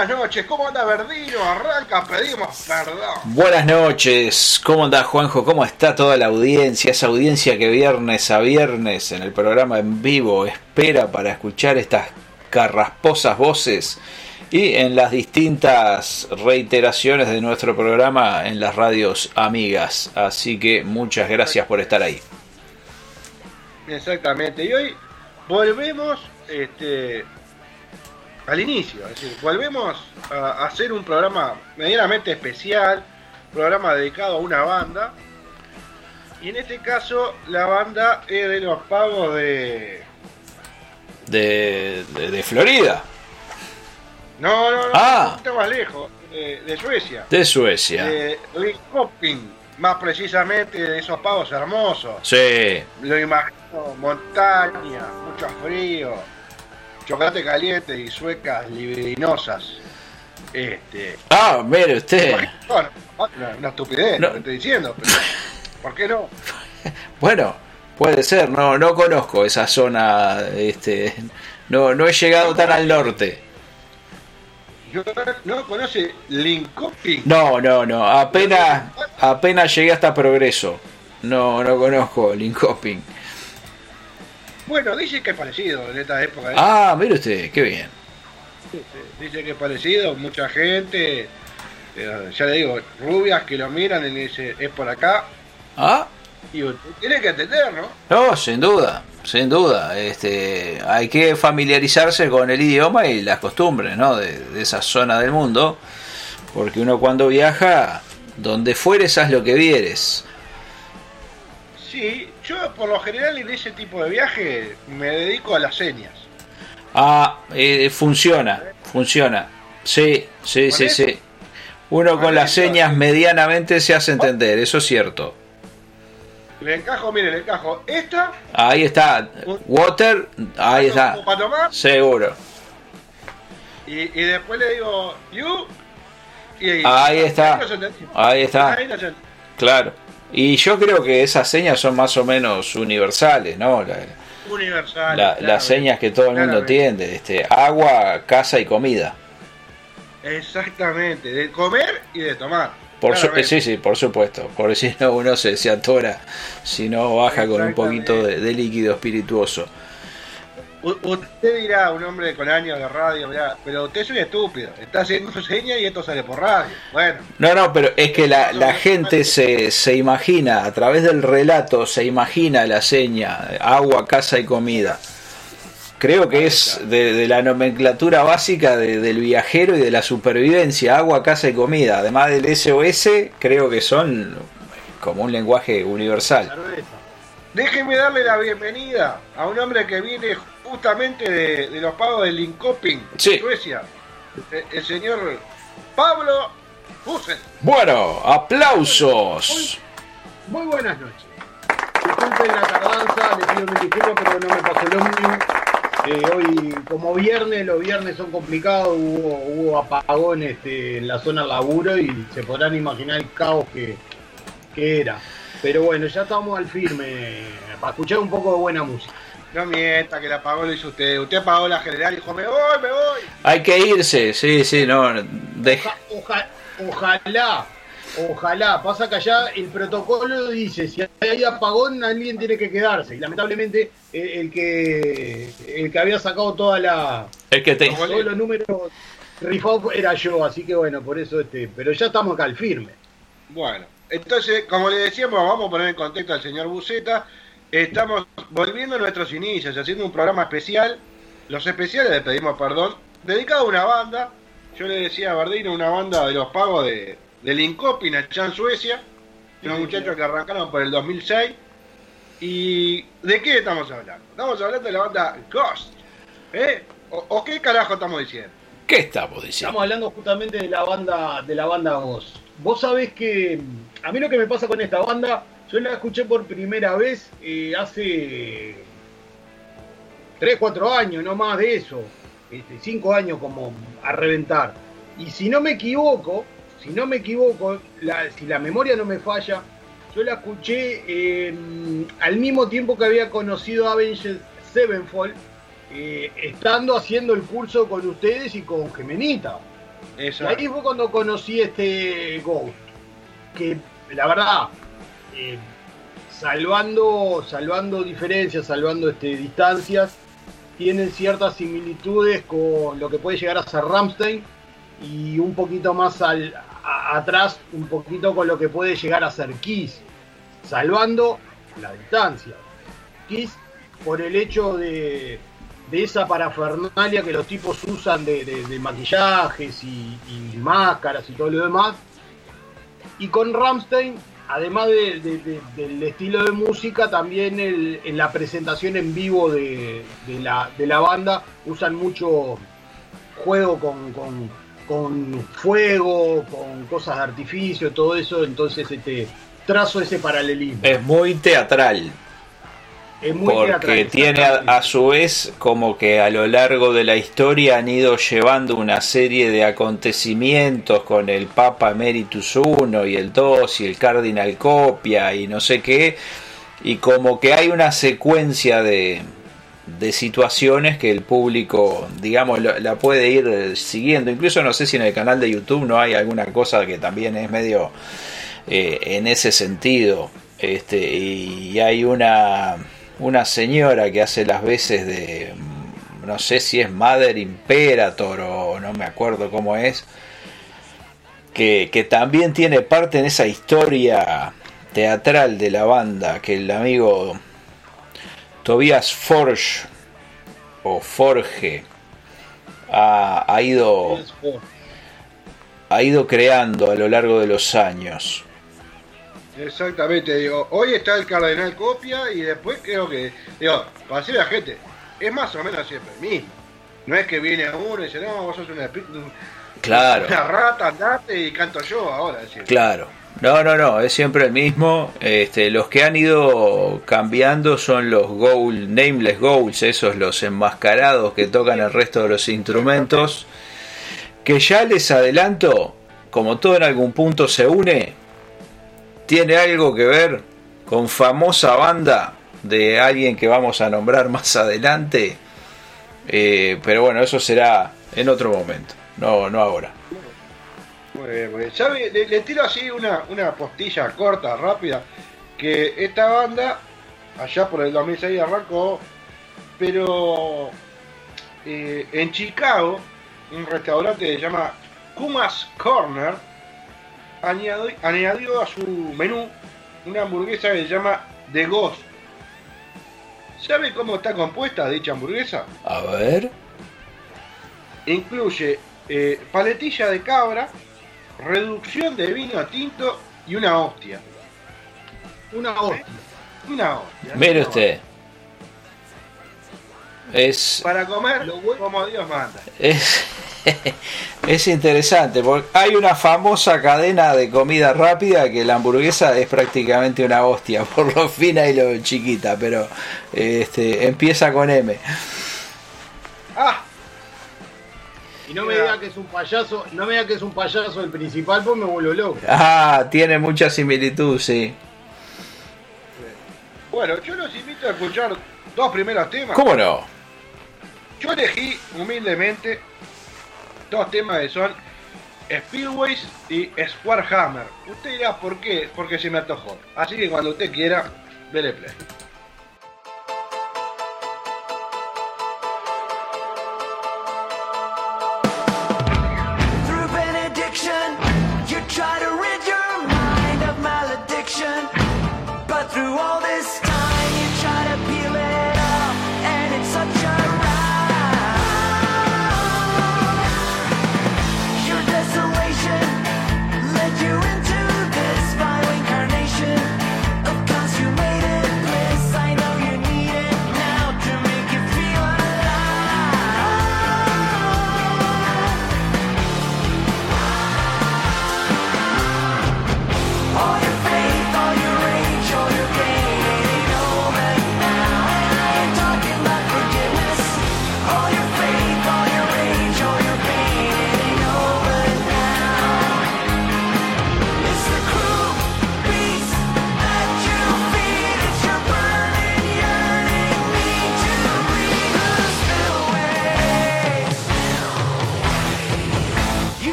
Buenas noches, ¿cómo anda Verdino? Arranca, pedimos perdón. Buenas noches, ¿cómo anda Juanjo? ¿Cómo está toda la audiencia? Esa audiencia que viernes a viernes en el programa en vivo espera para escuchar estas carrasposas voces y en las distintas reiteraciones de nuestro programa en las radios amigas. Así que muchas gracias por estar ahí. Exactamente, y hoy volvemos este, al inicio, es decir, volvemos a hacer un programa medianamente especial, programa dedicado a una banda, y en este caso la banda es de los pagos de... De, de, de Florida, No, no, no, Ah. un poquito más lejos, eh, de Suecia. de Suecia. De Linköping, más precisamente de esos pagos hermosos. Sí, Lo imagino, montaña, mucho frío, chocolate caliente y suecas librinosas. Este. Ah, mire usted. Bueno, una, una estupidez No. lo que estoy diciendo, pero ¿por qué no? Bueno, puede ser, no, no conozco esa zona, este, no, no he llegado tan al norte. No conoce Linköping. No, no, no, apenas, apenas llegué hasta Progreso. No, no conozco Linköping. Bueno, dice que es parecido en esta época. ¿eh? Ah, mire usted, qué bien. Dice que es parecido, mucha gente, eh, ya le digo, rubias que lo miran y le dicen, es por acá. Ah, Y usted tiene que entender, ¿no? no, sin duda, sin duda. Este, hay que familiarizarse con el idioma y las costumbres, ¿no? De, de esa zona del mundo, porque uno cuando viaja, donde fueres, haz lo que vieres. Sí, yo por lo general en ese tipo de viaje me dedico a las señas. Ah, eh, funciona, funciona. Sí, sí, ¿Con sí, eso? sí. Uno con Con las señas medianamente se hace entender, eso es cierto. Le encajo, mire, le encajo esta, Ahí está, water, ahí está, para tomar, seguro. y, y después le digo, you, y Ahí está. Ahí está. Ahí. Claro. Y yo creo que esas señas son más o menos universales, ¿no? La- Universal. la- claro. las señas que todo el mundo entiende, este, agua, casa y comida. Exactamente, de comer y de tomar. Por su- sí, sí, por supuesto, porque si no uno se, se atora, si no baja con un poquito de, de líquido espirituoso. U- usted dirá, un hombre con años de radio, mirá, pero usted es un estúpido. Está haciendo señas y esto sale por radio. Bueno, No, no, pero es que la, la gente se, se imagina, a través del relato, se imagina la seña, agua, casa y comida. Creo que es de, de la nomenclatura básica de- del viajero y de la supervivencia, agua, casa y comida. Además del SOS, creo que son como un lenguaje universal. Déjeme darle la bienvenida a un hombre que viene justamente de, de los pagos de Linkoping, Sí. Suecia. El, el señor Pablo Husen. Bueno, aplausos. Muy buenas noches. Disculpen la tardanza, le pido mil disculpas, pero no me pasó el ómnibus. Eh, hoy, como viernes, los viernes son complicados, hubo, hubo apagón este, en la zona laburo y se podrán imaginar el caos que, que era. Pero bueno, ya estamos al firme para escuchar un poco de buena música. No mienta que la pagó lo hizo usted. Usted pagó la general y dijo, me voy, me voy. Hay que irse, sí, sí, no. deja- Oja- oja- ojalá, ojalá. Pasa que allá el protocolo dice, si hay apagón, alguien tiene que quedarse. Y lamentablemente eh, el que el que había sacado toda la Es que te, Como- todos los números rifados era yo, así que bueno, por eso este, pero ya estamos acá al firme. Bueno, entonces, como le decíamos, vamos a poner en contexto al señor Buceta. Estamos volviendo a nuestros inicios, haciendo un programa especial. Los especiales le pedimos perdón, dedicado a una banda. Yo le decía a Bardino, una banda de los pagos de, de Linkoping allá en Suecia. Unos muchachos que arrancaron por el 2006. ¿Y de qué estamos hablando? Estamos hablando de la banda Ghost. ¿Eh? ¿O, o qué carajo estamos diciendo? ¿Qué estamos diciendo? Estamos hablando justamente de la banda de la banda Ghost. Vos sabés que mm, a mí lo que me pasa con esta banda, yo la escuché por primera vez eh, hace 3, 4 años, no más de eso. 5 años como a reventar. Y si no me equivoco, si no me equivoco, la- si la memoria no me falla, yo la escuché eh, al mismo tiempo que había conocido a Avenged Sevenfold, eh, estando haciendo el curso con ustedes y con Gemenita. Y Esa. ahí fue cuando conocí este Ghost. Que la verdad, eh, salvando, salvando diferencias, salvando este, distancias, tienen ciertas similitudes con lo que puede llegar a ser Ramstein y un poquito más al, atrás, un poquito con lo que puede llegar a ser Kiss, salvando la distancia. Kiss por el hecho de, esa parafernalia que los tipos usan de maquillajes y, y máscaras y todo lo demás. Y con Ramstein, además de- de- de- del estilo de música, también en la presentación en vivo de, la, banda usan mucho juego con, con- con fuego, con cosas de artificio, todo eso. Entonces este, trazo ese paralelismo. Es muy teatral. Es muy porque tiene a, a su vez como que a lo largo de la historia han ido llevando una serie de acontecimientos con el Papa Emeritus I y el 2 y el Cardinal Copia y no sé qué, y como que hay una secuencia de, de situaciones que el público, digamos, lo- la puede ir siguiendo. Incluso no sé si en el canal de YouTube no hay alguna cosa que también es medio eh, en ese sentido. Este, y hay una, una señora que hace las veces de, mm, no sé si es Mother Imperator o no me acuerdo cómo es, que, que también tiene parte en esa historia teatral de la banda, que el amigo Tobias Forge o Forge ha, ha ido ha ido creando a lo largo de los años. Exactamente, digo, hoy está el Cardenal Copia y después creo que, digo, para decir a la gente, es más o menos siempre el mismo. No es que viene uno y dice, no, vos sos una, Claro. una rata, andate y canto yo ahora. decir. Claro. No, no, no, es siempre el mismo. Este, los que han ido cambiando son los goal, nameless goals, esos los enmascarados que tocan el resto de los instrumentos. Que ya les adelanto, como todo en algún punto se une, tiene algo que ver con famosa banda de alguien que vamos a nombrar más adelante. Eh, pero bueno, eso será en otro momento, no, no ahora. Le tiro así una, una postilla corta, rápida, que esta banda, allá por el 2006 arrancó pero eh, en Chicago, un restaurante que se llama Kumas Corner añadió, añadió a su menú una hamburguesa que se llama The Ghost. ¿Sabe cómo está compuesta dicha hamburguesa? A ver. Incluye eh, paletilla de cabra, reducción de vino tinto y una hostia. Una hostia. Una hostia. Mire usted. Es, Para comer Lo bueno- como Dios manda. es, es interesante porque hay una famosa cadena de comida rápida que la hamburguesa es prácticamente una hostia por lo fina y lo chiquita, pero este, empieza con M. ¡Ah! Y no me diga que es un payaso, no me diga que es un payaso el principal, pues me vuelvo loco. Ah, tiene mucha similitud, sí. Bueno, yo los invito a escuchar dos primeros temas. ¿Cómo no? Yo elegí humildemente dos temas que son Speedways y Squarehammer. Usted dirá por qué, porque se me antojó. Así que cuando usted quiera, dele play.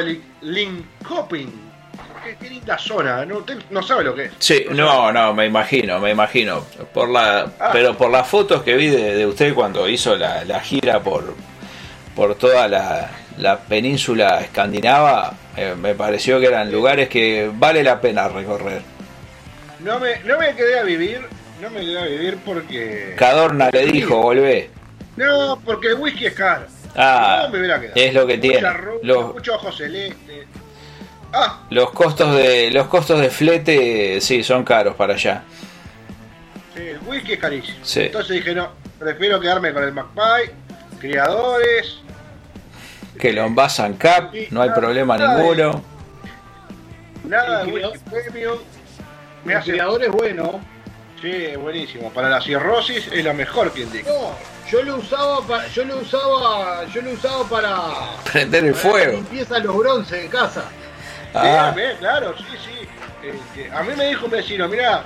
La- de los pagos de Lin- Linkoping. Qué, qué linda zona, no, Usted no sabe lo que es. Sí, no, no, me imagino, me imagino. Por la, pero por las fotos que vi de, de usted cuando hizo la, la gira por, por toda la, la península escandinava, eh, me pareció que eran lugares que vale la pena recorrer. No me, no me quedé a vivir, no me quedé a vivir porque. Cadorna le dijo, volvé. No, porque el whisky es caro. Ah, No me hubiera quedado. es lo que Mucha tiene. ropa, Los, Mucho ojo celeste. Ah, los costos de los costos de flete sí son caros para allá. sí, el whisky es carísimo. Sí. Entonces dije, no, prefiero quedarme con el McPie, criadores. Que lo envasan cap, no hay problema Nada de- ninguno. Nada El de whisky premium. Me El hace. es bueno. Sí, es buenísimo. Para la cirrosis es lo mejor que indica. No, yo lo usaba para, yo lo usaba, yo lo usaba para, Prender el para la fuego. limpieza de los bronces de casa. Ah, Sí, claro, sí, sí. Este, a mí me dijo un vecino, mira,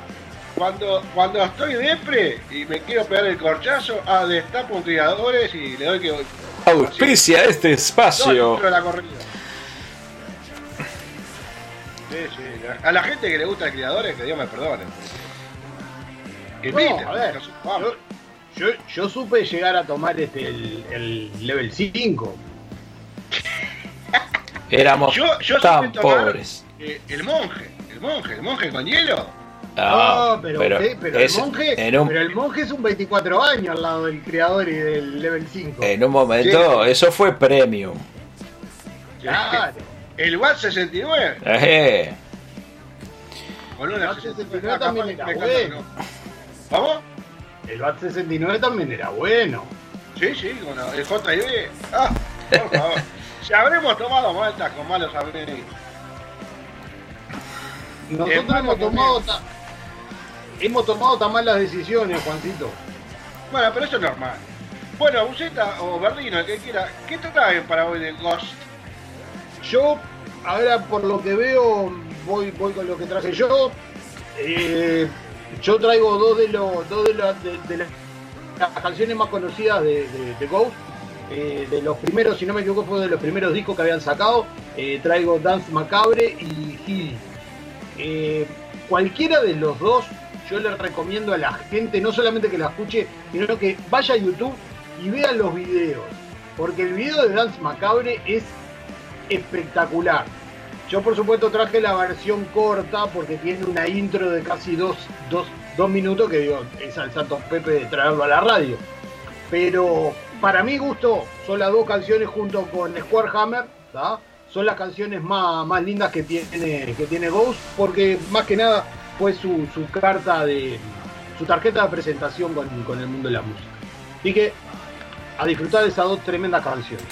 cuando, cuando estoy depre y me quiero pegar el corchazo, ah, destapo un criadores y le doy que auspicia este Dos espacio. la corrida. Sí, sí. A la gente que le gusta el criadores, que Dios me perdone. Que No, inviten, a ver, no sé, vamos. yo, yo, yo supe llegar a tomar este el, el level 5. Éramos Yo, yo tan pobres. eh, el monje, el monje, el monje con hielo. Ah, no, pero, ¿qué? pero es- el monje, en un, pero el monje es un 24 años al lado del creador y del level 5. en un momento, eso fue premium. Claro. El Watt 69. Eh, Con una El Watt 69 también era me bueno. ¿Vamos? El BAT 69 también era bueno. Sí, sí, con el JIB. Ah, por favor. si habremos tomado maltas con malos amigos. Nosotros malo hemos tomado, ta- hemos tomado tan malas decisiones, Juancito. Bueno, pero eso es normal. Bueno, Buceta o Berdino, el que quiera, ¿qué traen para hoy de Ghost? Yo, ahora por lo que veo, voy, voy con lo que traje yo. Eh, yo traigo dos de los dos de, las- canciones más conocidas de, de- de Ghost. Eh, de los primeros, si no me equivoco, fue de los primeros discos que habían sacado. Eh, traigo Dance Macabre y Hill. Eh, cualquiera de los dos, yo les recomiendo a la gente no solamente que la escuche, sino que vaya a YouTube y vea los videos. Porque el video de Dance Macabre es espectacular. Yo por supuesto traje la versión corta porque tiene una intro de casi dos, dos, dos minutos que digo, es al Santos Pepe de traerlo a la radio. Pero para mi gusto son las dos canciones junto con Square Hammer, ¿tá? son las canciones más, más lindas que tiene, que tiene Ghost porque más que nada fue su, su carta de su tarjeta de presentación con, con el mundo de la música. Así que a disfrutar de esas dos tremendas canciones.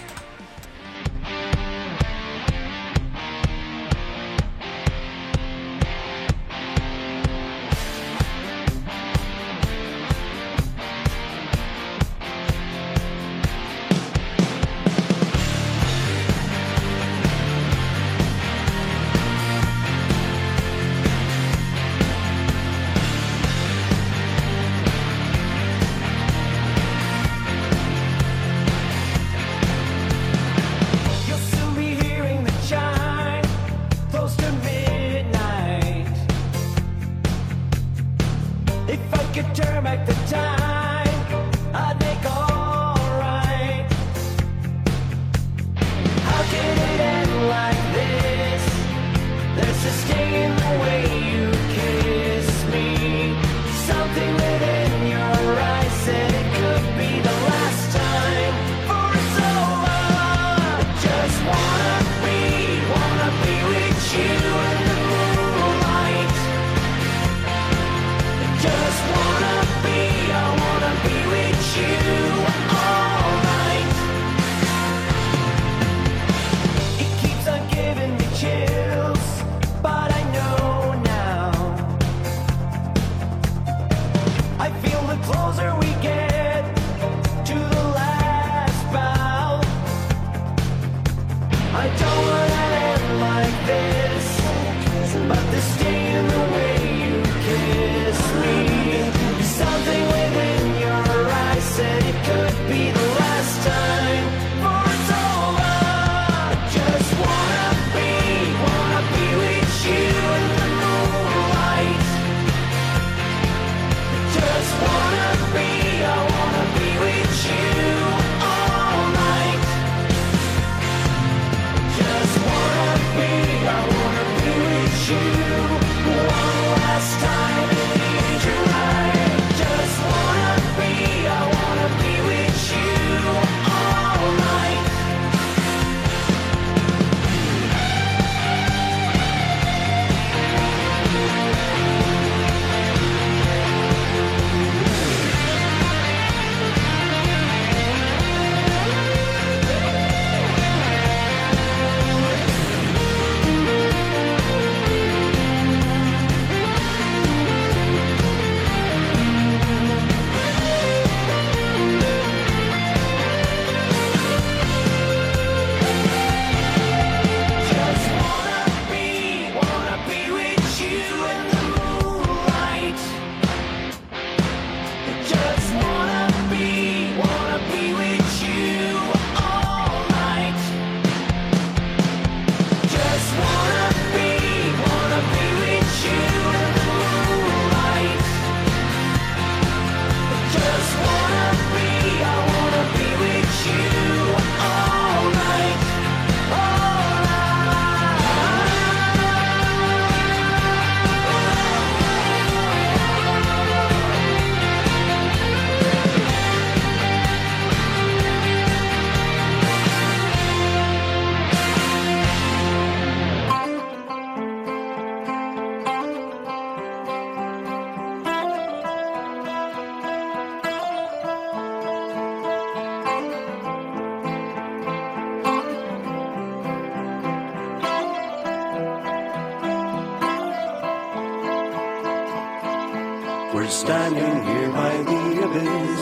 Standing here by the abyss,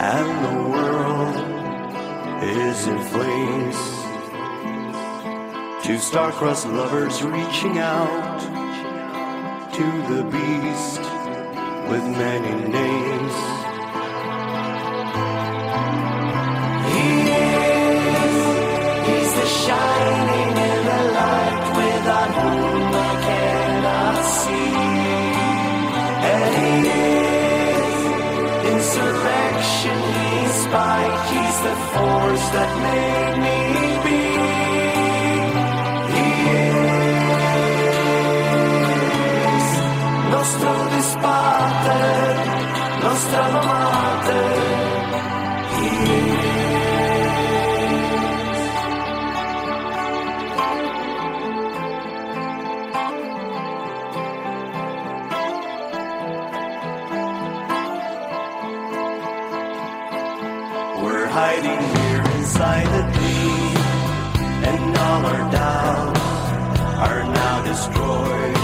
and the world is in flames. Two star-crossed lovers reaching out to the beast with many names. Force that made me be. He is nostro disparte, nostra amate. Inside the and all our doubts are now destroyed.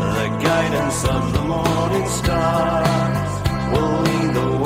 The guidance of the morning star will lead the way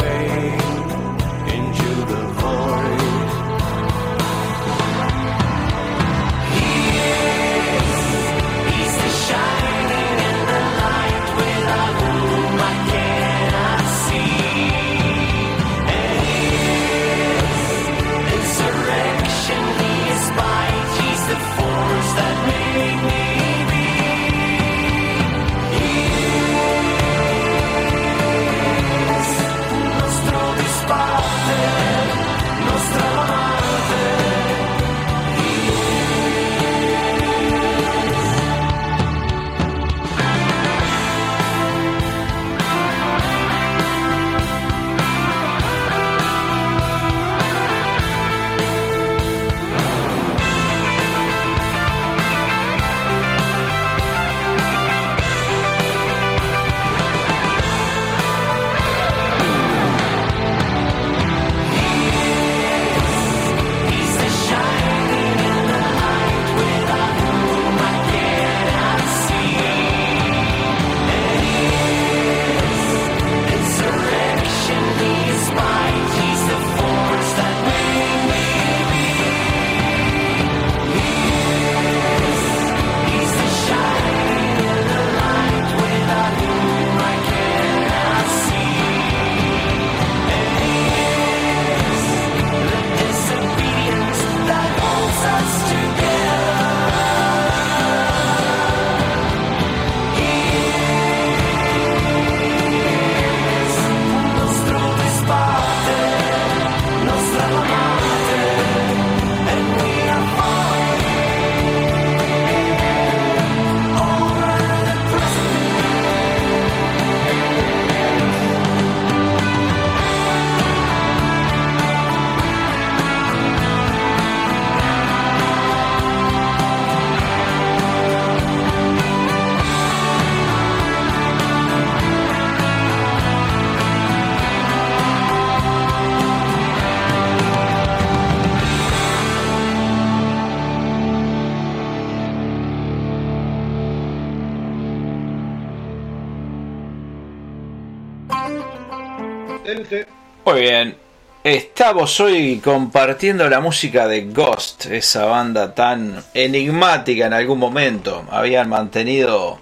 Muy bien. Estamos hoy compartiendo la música de Ghost, esa banda tan enigmática en algún momento. Habían mantenido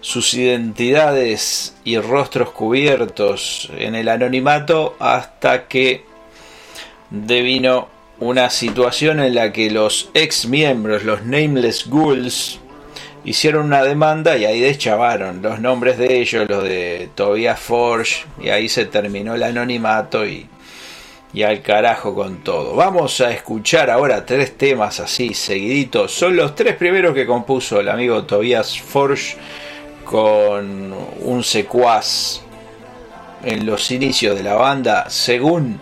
sus identidades y rostros cubiertos en el anonimato hasta que devino una situación en la que los ex miembros, los Nameless Ghouls, hicieron una demanda y ahí deschavaron los nombres de ellos, los de Tobias Forge, y ahí se terminó el anonimato y, y al carajo con todo. Vamos a escuchar ahora tres temas así seguiditos. Son los tres primeros que compuso el amigo Tobias Forge con un secuaz en los inicios de la banda, según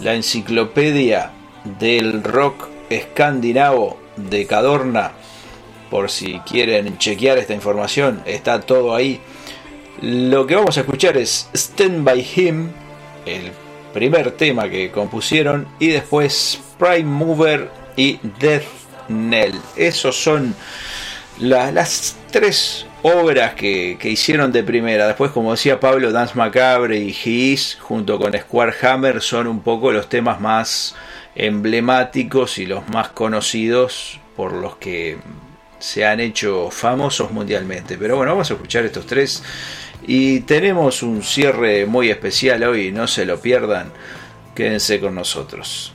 la enciclopedia del rock escandinavo de Cadorna por si quieren chequear esta información, está todo ahí. Lo que vamos a escuchar es Stand By Him, el primer tema que compusieron, y después Prime Mover y Death Knell. Esos son la- las tres obras que, que hicieron de primera. Después, como decía Pablo, Dance Macabre y His, junto con Square Hammer, son un poco los temas más emblemáticos y los más conocidos por los que se han hecho famosos mundialmente. Pero bueno, vamos a escuchar estos tres. Y tenemos un cierre muy especial hoy, no se lo pierdan. Quédense con nosotros.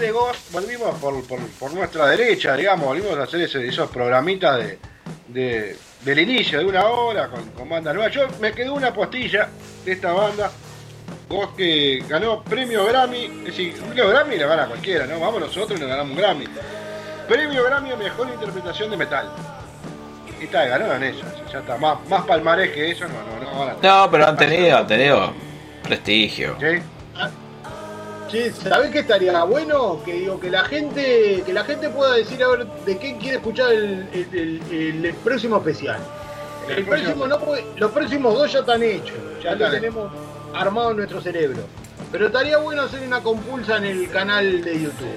De Ghost, volvimos por, por, por nuestra derecha, digamos, volvimos a hacer ese- esos programitas de, de- del inicio, de una hora, con, con banda nueva. Yo me quedó una postilla de esta banda, Ghost que ganó premio Grammy, es decir, un premio Grammy le gana cualquiera, ¿no? Vamos nosotros y nos ganamos un Grammy. Premio Grammy a Mejor Interpretación de Metal. Y está, ganaron ellos, ya está, más, más palmarés que eso, no, no, no No, pero han tenido, han tenido prestigio. ¿Sí? Che, ¿sabés qué estaría bueno? Que digo, que la gente, que la gente pueda decir a ver de qué quiere escuchar el, el- el- el próximo especial. El El próximo- próximo no, porque los próximos dos ya están hechos, ya lo tenemos armado en nuestro cerebro. Pero estaría bueno hacer una compulsa en el canal de YouTube.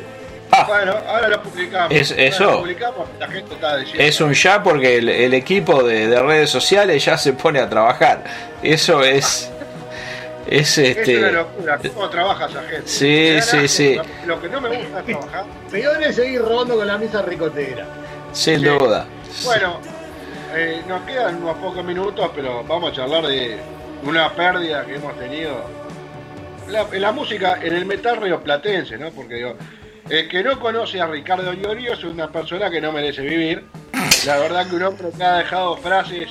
Ah, Bueno, ahora lo publicamos. Es- Ahora eso. lo publicamos, la gente está es un ya porque el, el equipo de, de redes sociales ya se pone a trabajar. Eso es. Es Es una este. locura, ¿cómo trabaja esa gente? Sí, sí, sí. Lo, que no me gusta es trabajar. Peor es seguir robando con la misa ricotera. Sin Sí. duda. Bueno, eh, nos quedan unos pocos minutos, pero vamos a charlar de una pérdida que hemos tenido la- en la música, en el metal rioplatense, ¿no? Porque digo, el que no conoce a Ricardo Llorio es una persona que no merece vivir. La verdad que un hombre que ha dejado frases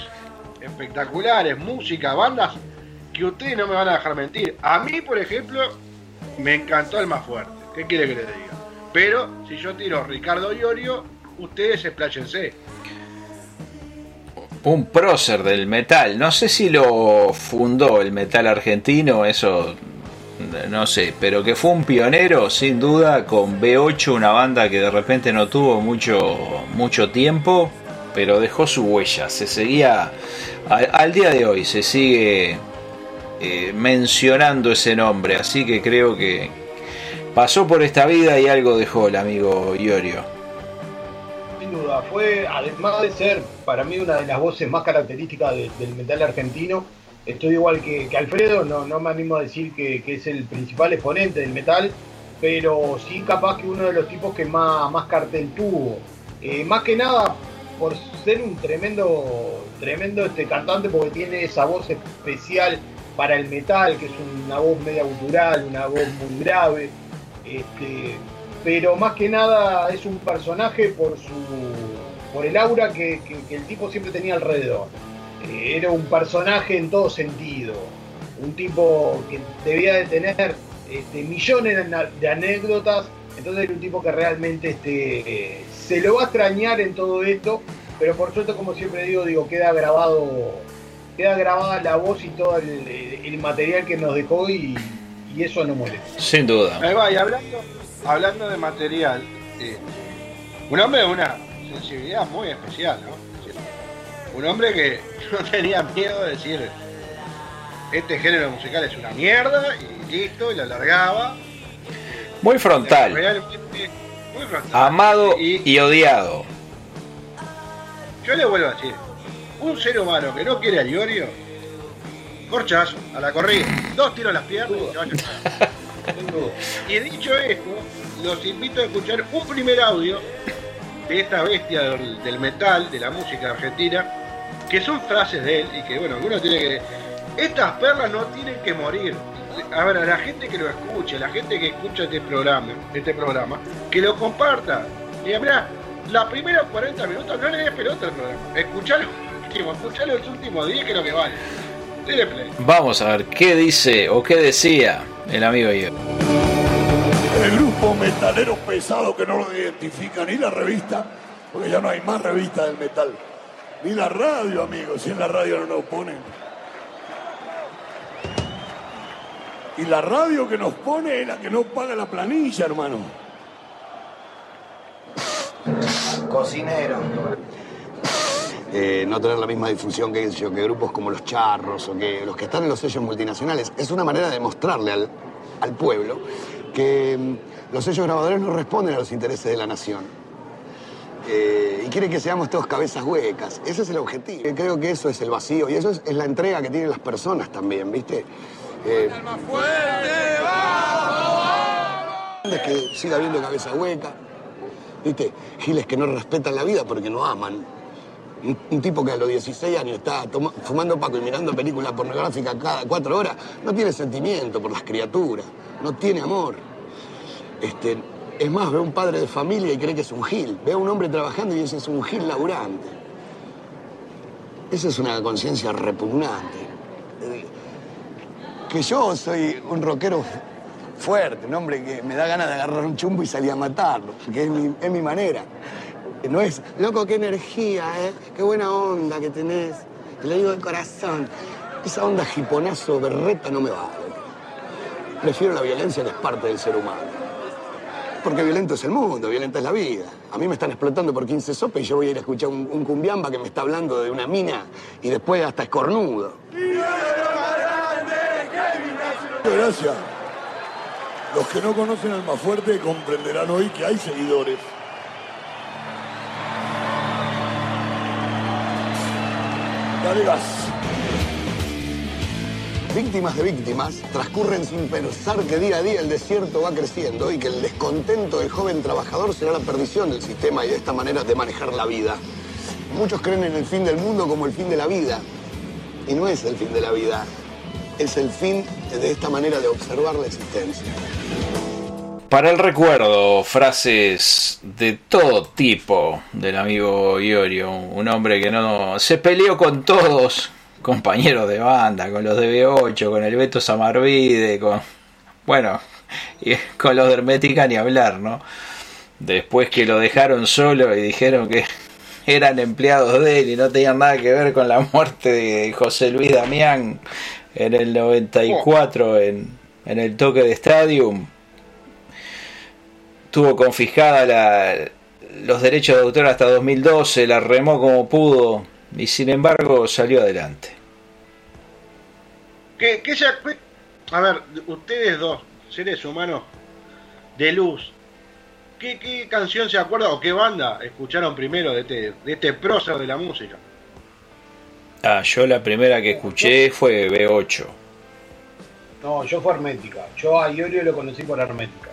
espectaculares, música, bandas, que ustedes no me van a dejar mentir. A mí, por ejemplo, me encantó el más fuerte. ¿Qué quiere que les diga? Pero si yo tiro Ricardo Llorio, ustedes expláyense. Un prócer del metal. No sé si lo fundó el metal argentino, eso no sé, pero que fue un pionero sin duda con B8, una banda que de repente no tuvo mucho, mucho tiempo, pero dejó su huella. Se seguía, al día de hoy se sigue eh, mencionando ese nombre, así que creo que pasó por esta vida y algo dejó el amigo Iorio. Sin duda, fue, además de ser para mí una de las voces más características de- del metal argentino, estoy igual que, Alfredo, no, me animo a decir que, es el principal exponente del metal, pero sí capaz que uno de los tipos que más, más cartel tuvo. Eh, más que nada por ser un tremendo, tremendo este cantante, porque tiene esa voz especial para el metal, que es una voz media gutural, una voz muy grave. Este, pero más que nada es un personaje por su por el aura que, que- el tipo siempre tenía alrededor. Eh, era un personaje en todo sentido, un tipo que debía de tener este, millones de, anécdotas, entonces era un tipo que realmente este, se lo va a extrañar en todo esto, pero por suerte, como siempre digo, digo queda grabado, queda grabada la voz y todo el, el material que nos dejó y, y eso no molesta. Sin duda. Ahí va, y hablando, hablando de material, eh, un hombre de una sensibilidad muy especial, ¿no? Un hombre que no tenía miedo de decir, este género musical es una mierda, y listo, y lo alargaba. Muy frontal. Muy frontal. Amado Y y odiado. yo le vuelvo a decir, un ser humano que no quiere a Iorio, corchazo, a la corrida, dos tiros a las piernas y se vaya a. Y dicho esto, los invito a escuchar un primer audio de esta bestia del, metal, de la música argentina, que son frases de él y que, bueno, uno tiene que... Estas perlas no tienen que morir. A ver, a la gente que lo escuche, la gente que escucha este programa, este programa, que lo comparta. Diga, mira, la primera 40 minutos no le des pelota al programa. Escuchá los últimos, los últimos 10 que es lo que vale. Play. Vamos a ver qué dice o qué decía el amigo Iorio. El grupo metalero pesado que no lo identifica ni la revista, porque ya no hay más revistas del metal, ni la radio, amigos, si en la radio no nos ponen. Y la radio que nos pone es la que no paga la planilla, hermano. Cocinero. Eh, no tener la misma difusión que, que grupos como los charros o que los que están en los sellos multinacionales. Es una manera de mostrarle al, pueblo que mm, los sellos grabadores no responden a los intereses de la nación. Eh, y quieren que seamos todos cabezas huecas. Ese es el objetivo. Eh, Creo que eso es el vacío y eso es, la entrega que tienen las personas también, ¿viste? Eh, es que siga habiendo cabeza hueca, ¿viste? Giles que no respetan la vida porque no aman. Un, tipo que a los 16 años está fumando paco y mirando películas pornográficas cada cuatro horas, no tiene sentimiento por las criaturas, no tiene amor. Este, es más, ve a un padre de familia y cree que es un gil. Ve a un hombre trabajando y dice es un gil laburante. Esa es una conciencia repugnante. Eh, Que yo soy un rockero fuerte, un hombre que me da ganas de agarrar un chumbo y salir a matarlo, porque es mi, es mi manera. No es, loco, qué energía, ¿eh? Qué buena onda que tenés. Te lo digo de corazón. Esa onda jiponazo berreta no me vale. Prefiero la violencia que es parte del ser humano. Porque violento es el mundo, violenta es la vida. A mí me están explotando por 15 sopes y yo voy a ir a escuchar un, un cumbiamba que me está hablando de una mina y después hasta escornudo. Gracias. Los que no conocen al más fuerte comprenderán hoy que hay seguidores. Víctimas de víctimas transcurren sin pensar que día a día el desierto va creciendo y que el descontento del joven trabajador será la perdición del sistema y de esta manera de manejar la vida. Muchos creen en el fin del mundo como el fin de la vida. Y no es el fin de la vida, es el fin de esta manera de observar la existencia. Para el recuerdo, frases de todo tipo del amigo Iorio, un hombre que no se peleó con todos, compañeros de banda, con los de B8, con el Beto Samarvide, con bueno, y con los de Hermética ni hablar, ¿no? Después que lo dejaron solo y dijeron que eran empleados de él y no tenían nada que ver con la muerte de José Luis Damián en el 94 en, en el toque de Stadium tuvo confiscada la, los derechos de autor hasta 2012, la remó como pudo y sin embargo salió adelante. ¿Qué, qué ya- qué- a ver, ustedes dos, seres humanos de luz, ¿qué, qué canción se acuerda o qué banda escucharon primero de este, de este prócer de la música? Ah, yo la primera que escuché fue B8. No, yo fue Hermética. Yo a Iorio lo conocí por Hermética.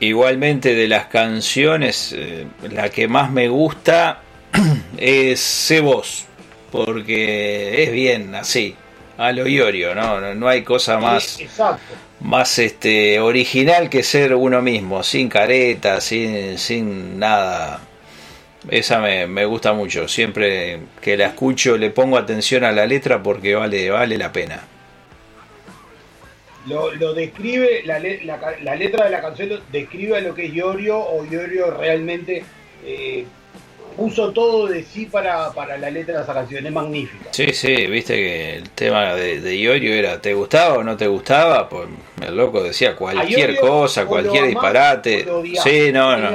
Igualmente de las canciones, eh, la que más me gusta es Sé Vos, porque es bien así, a lo Iorio, ¿no? No, no hay cosa más, Exacto. más este, original que ser uno mismo, sin careta, sin, sin nada. Esa me, me gusta mucho, siempre que la escucho le pongo atención a la letra porque vale, vale la pena. Lo, lo describe, la, le- la la letra de la canción lo- describe lo que es Iorio o Iorio realmente eh, puso todo de sí para, para la letra de esa canción. Es magnífica. Sí, sí, viste que el tema de, de Iorio era ¿te gustaba o no te gustaba? Pues el loco decía cualquier Iorio cosa, lo cualquier amás disparate. o lo odiás. Sí, no, no.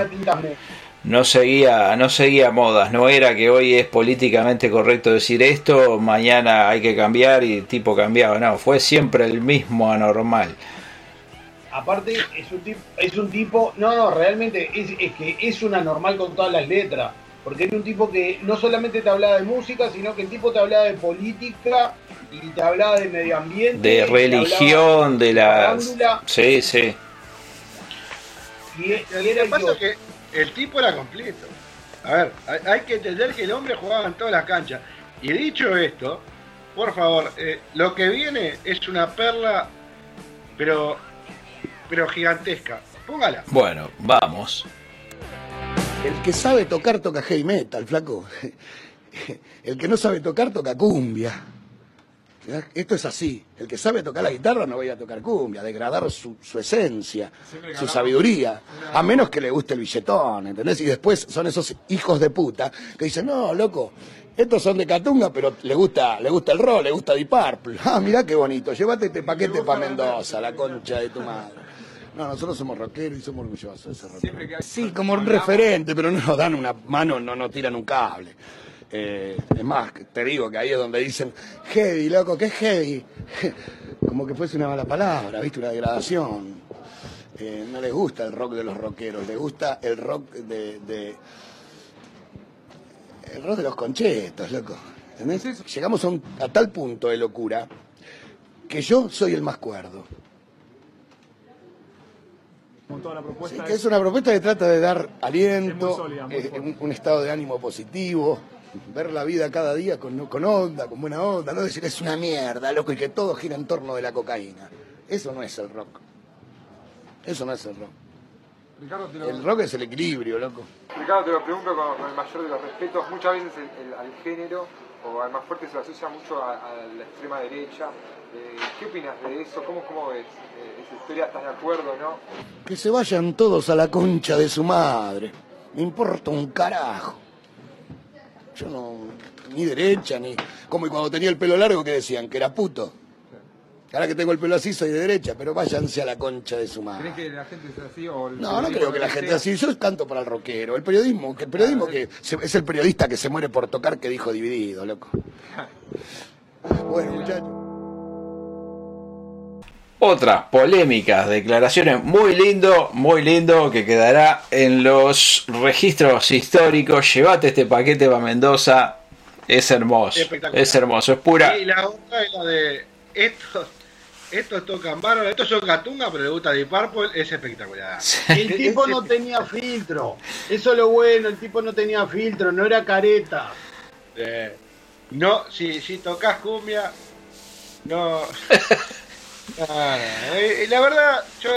No seguía, no seguía modas, no era que hoy es políticamente correcto decir esto, mañana hay que cambiar y tipo cambiaba, no, fue siempre el mismo anormal. Aparte, es un tipo, es un tipo no, no, realmente es, es que es una normal con todas las letras. Porque era un tipo que no solamente te hablaba de música, sino que el tipo te hablaba de política y te hablaba de medio ambiente. De religión, de las... farándula, Sí, sí. Y, era pasa que el tipo era completo. A ver, hay, que entender que el hombre jugaba en todas las canchas. Y dicho esto, por favor, eh, lo que viene es una perla, pero, pero gigantesca. Póngala. Bueno, vamos. El que sabe tocar toca heavy metal, flaco. El que no sabe tocar toca cumbia. Esto es así. El que sabe tocar la guitarra no va a ir a tocar cumbia, degradar su, su esencia, su sabiduría. A menos que le guste el billetón, ¿entendés? Y después son esos hijos de puta que dicen, no, loco, estos son de Catunga, pero le gusta, le gusta el rock, le gusta Deep Purple. Ah, mirá qué bonito, llévate este paquete para Mendoza, la concha de tu madre. No, nosotros somos rockeros y somos orgullosos de ser rockeros. Sí, como un referente, pero no nos dan una mano, no nos tiran un cable. Eh, es más, te digo que ahí es donde dicen, heavy, loco, ¿qué es heavy? Como que fuese una mala palabra, ¿viste? Una degradación. Eh, no les gusta el rock de los rockeros, les gusta el rock de, de- el rock de los conchetos, loco. ¿Entendés? Llegamos a, un- a tal punto de locura que yo soy el más cuerdo. Con toda la propuesta. Sí, que es una propuesta que trata de dar aliento, Es muy sólida, muy eh, un, un estado de ánimo positivo, ver la vida cada día con, con onda, con buena onda, no decir es una mierda, loco, y que todo gira en torno de la cocaína. Eso no es el rock. Eso no es el rock. Ricardo, te lo, El rock es el equilibrio, loco. Ricardo, te lo pregunto con, con el mayor de los respetos. Muchas veces el- el- al género o al más fuerte se lo asocia mucho a, a la extrema derecha. Eh, ¿Qué opinas de eso? ¿Cómo, cómo ves eh, esa historia? ¿Estás de acuerdo no? Que se vayan todos a la concha de su madre. Me importa un carajo. Yo no. Ni derecha, ni. Como cuando tenía el pelo largo que decían que era puto. Ahora que tengo el pelo así soy de derecha, pero váyanse a la concha de su madre. ¿Crees que la gente es así? O el No, no creo que la gente ser? así. Yo canto para el rockero. El periodismo, que el periodismo que se- es el periodista que se muere por tocar que dijo dividido, loco. Bueno, muchachos. Otras polémicas, declaraciones muy lindo, muy lindo, que quedará en los registros históricos. Llévate este paquete para Mendoza. Es hermoso, es hermoso, es pura. Y la otra es la de estos, estos tocan bárbaro, estos son Gatunga, pero le gusta Deep Purple, es espectacular. El tipo no tenía filtro. Eso es lo bueno, el tipo no tenía filtro, no era careta. Eh, no, si, si tocas cumbia, no. Eh, la verdad, yo.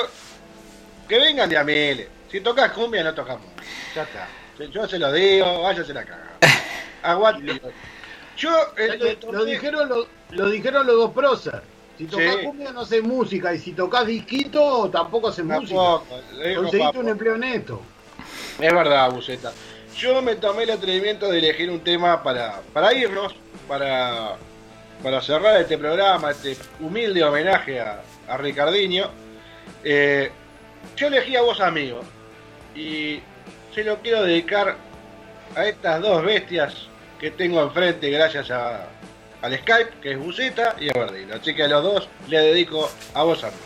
Que vengan de Amele. Si tocas cumbia, no tocamos. Ya está. Yo se lo digo, váyase la caga. Aguante. Yo. eh, Lo, me lo dijeron los, lo dijeron los dos próceres. Si tocas Sí. cumbia no haces música y si tocas disquito tampoco haces música. lo Conseguiste Papo. un empleo neto. Es verdad, Buceta. Yo me tomé el atrevimiento de elegir un tema para, para irnos, para, para cerrar este programa, este humilde homenaje a, Ricardinho. Eh, yo elegí a vos, amigo, y se lo quiero dedicar a estas dos bestias que tengo enfrente gracias a, al Skype, que es Buceta y a Verdino. Así que a los dos le dedico a vos, amigo.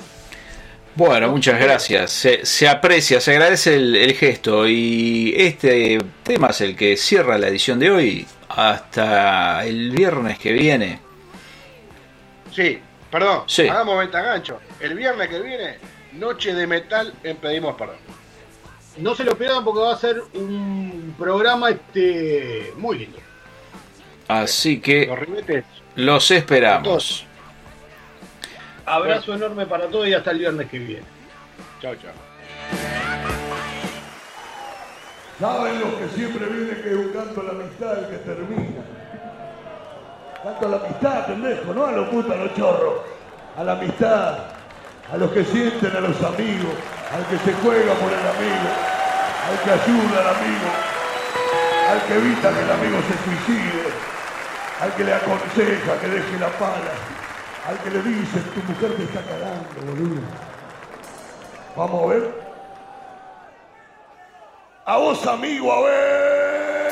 Bueno, muchas gracias. Se, se aprecia, se agradece el gesto. Y este tema es el que cierra la edición de hoy. Hasta el viernes que viene. Sí, perdón, Sí. hagamos venta gancho. El viernes que viene, noche de metal en Pedimos Perdón. No se lo pierdan porque va a ser un programa este muy lindo. Así que Los ribetes, los esperamos. Abrazo enorme para todos y hasta el viernes que viene. chao, chao. ¿Saben los que siempre viene que es un canto a la amistad el que termina? Canto a la amistad, pendejo, no a los putos, a los chorros. A la amistad, a los que sienten a los amigos, al que se juega por el amigo, al que ayuda al amigo, al que evita que el amigo se suicide, al que le aconseja que deje la pala, al que le dice, tu mujer te está cagando, boludo. Vamos a ver. A vos, amigo, a ver.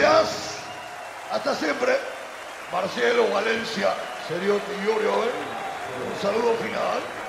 Gracias. Hasta siempre. Marcelo Valencia, Seriotti Llorio, ¿eh? Un saludo final.